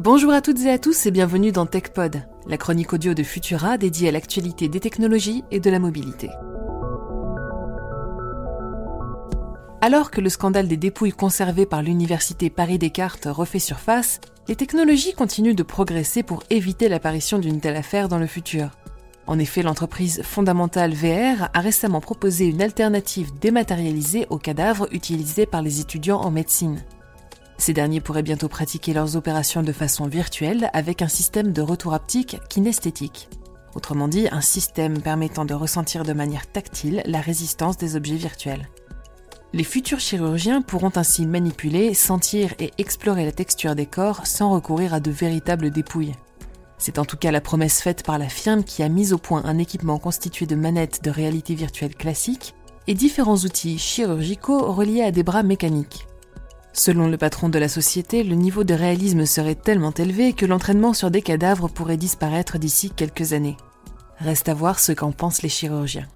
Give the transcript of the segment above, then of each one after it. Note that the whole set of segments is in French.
Bonjour à toutes et à tous et bienvenue dans TechPod, la chronique audio de Futura dédiée à l'actualité des technologies et de la mobilité. Alors que le scandale des dépouilles conservées par l'université Paris-Descartes refait surface, les technologies continuent de progresser pour éviter l'apparition d'une telle affaire dans le futur. En effet, l'entreprise fondamentale VR a récemment proposé une alternative dématérialisée aux cadavres utilisés par les étudiants en médecine. Ces derniers pourraient bientôt pratiquer leurs opérations de façon virtuelle avec un système de retour haptique kinesthétique. Autrement dit, un système permettant de ressentir de manière tactile la résistance des objets virtuels. Les futurs chirurgiens pourront ainsi manipuler, sentir et explorer la texture des corps sans recourir à de véritables dépouilles. C'est en tout cas la promesse faite par la firme qui a mis au point un équipement constitué de manettes de réalité virtuelle classique et différents outils chirurgicaux reliés à des bras mécaniques. Selon le patron de la société, le niveau de réalisme serait tellement élevé que l'entraînement sur des cadavres pourrait disparaître d'ici quelques années. Reste à voir ce qu'en pensent les chirurgiens.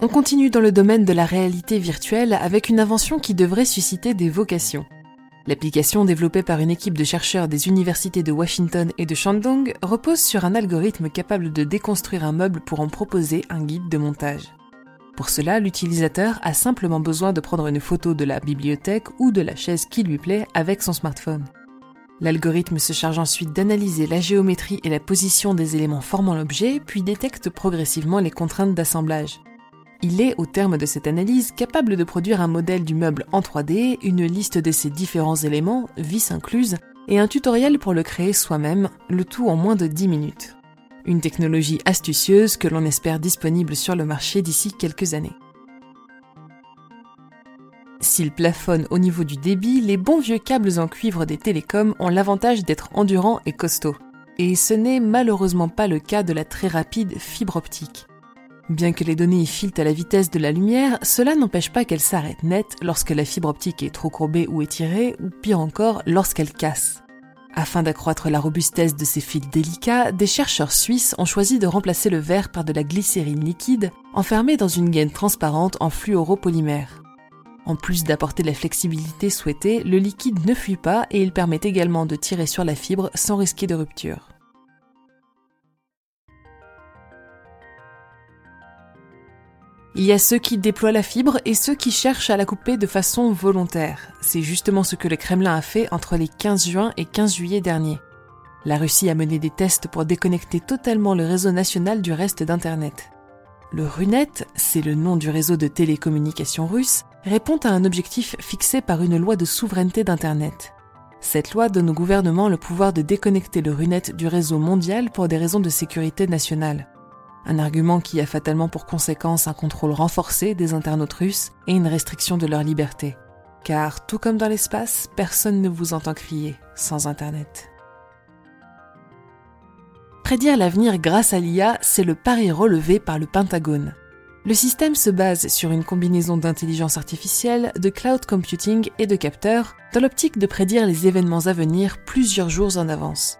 On continue dans le domaine de la réalité virtuelle avec une invention qui devrait susciter des vocations. L'application développée par une équipe de chercheurs des universités de Washington et de Shandong repose sur un algorithme capable de déconstruire un meuble pour en proposer un guide de montage. Pour cela, l'utilisateur a simplement besoin de prendre une photo de la bibliothèque ou de la chaise qui lui plaît avec son smartphone. L'algorithme se charge ensuite d'analyser la géométrie et la position des éléments formant l'objet, puis détecte progressivement les contraintes d'assemblage. Il est, au terme de cette analyse, capable de produire un modèle du meuble en 3D, une liste de ses différents éléments, vis incluses, et un tutoriel pour le créer soi-même, le tout en moins de 10 minutes. Une technologie astucieuse que l'on espère disponible sur le marché d'ici quelques années. S'il plafonne au niveau du débit, les bons vieux câbles en cuivre des télécoms ont l'avantage d'être endurants et costauds. Et ce n'est malheureusement pas le cas de la très rapide fibre optique. Bien que les données y filent à la vitesse de la lumière, cela n'empêche pas qu'elle s'arrête net lorsque la fibre optique est trop courbée ou étirée, ou pire encore, lorsqu'elle casse. Afin d'accroître la robustesse de ces fils délicats, des chercheurs suisses ont choisi de remplacer le verre par de la glycérine liquide, enfermée dans une gaine transparente en fluoropolymère. En plus d'apporter la flexibilité souhaitée, le liquide ne fuit pas et il permet également de tirer sur la fibre sans risquer de rupture. Il y a ceux qui déploient la fibre et ceux qui cherchent à la couper de façon volontaire. C'est justement ce que le Kremlin a fait entre les 15 juin et 15 juillet dernier. La Russie a mené des tests pour déconnecter totalement le réseau national du reste d'Internet. Le RUNET, c'est le nom du réseau de télécommunications russe, répond à un objectif fixé par une loi de souveraineté d'Internet. Cette loi donne au gouvernement le pouvoir de déconnecter le RUNET du réseau mondial pour des raisons de sécurité nationale un argument qui a fatalement pour conséquence un contrôle renforcé des internautes russes et une restriction de leur liberté. Car tout comme dans l'espace, personne ne vous entend crier sans Internet. Prédire l'avenir grâce à l'IA, c'est le pari relevé par le Pentagone. Le système se base sur une combinaison d'intelligence artificielle, de cloud computing et de capteurs, dans l'optique de prédire les événements à venir plusieurs jours en avance.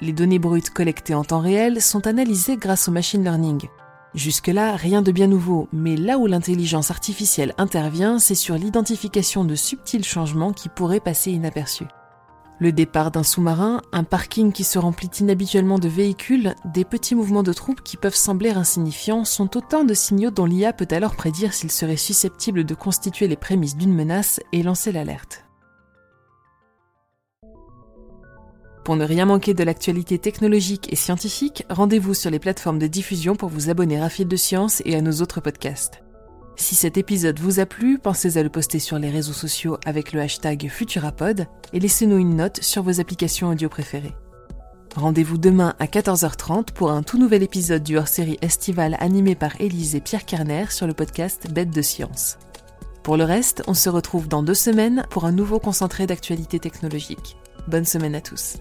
Les données brutes collectées en temps réel sont analysées grâce au machine learning. Jusque-là, rien de bien nouveau, mais là où l'intelligence artificielle intervient, c'est sur l'identification de subtils changements qui pourraient passer inaperçus. Le départ d'un sous-marin, un parking qui se remplit inhabituellement de véhicules, des petits mouvements de troupes qui peuvent sembler insignifiants sont autant de signaux dont l'IA peut alors prédire s'il serait susceptible de constituer les prémices d'une menace et lancer l'alerte. Pour ne rien manquer de l'actualité technologique et scientifique, rendez-vous sur les plateformes de diffusion pour vous abonner à Fil de Science et à nos autres podcasts. Si cet épisode vous a plu, pensez à le poster sur les réseaux sociaux avec le hashtag Futurapod et laissez-nous une note sur vos applications audio préférées. Rendez-vous demain à 14h30 pour un tout nouvel épisode du hors-série estival animé par Élise et Pierre Kerner sur le podcast Bête de Science. Pour le reste, on se retrouve dans deux semaines pour un nouveau concentré d'actualité technologique. Bonne semaine à tous.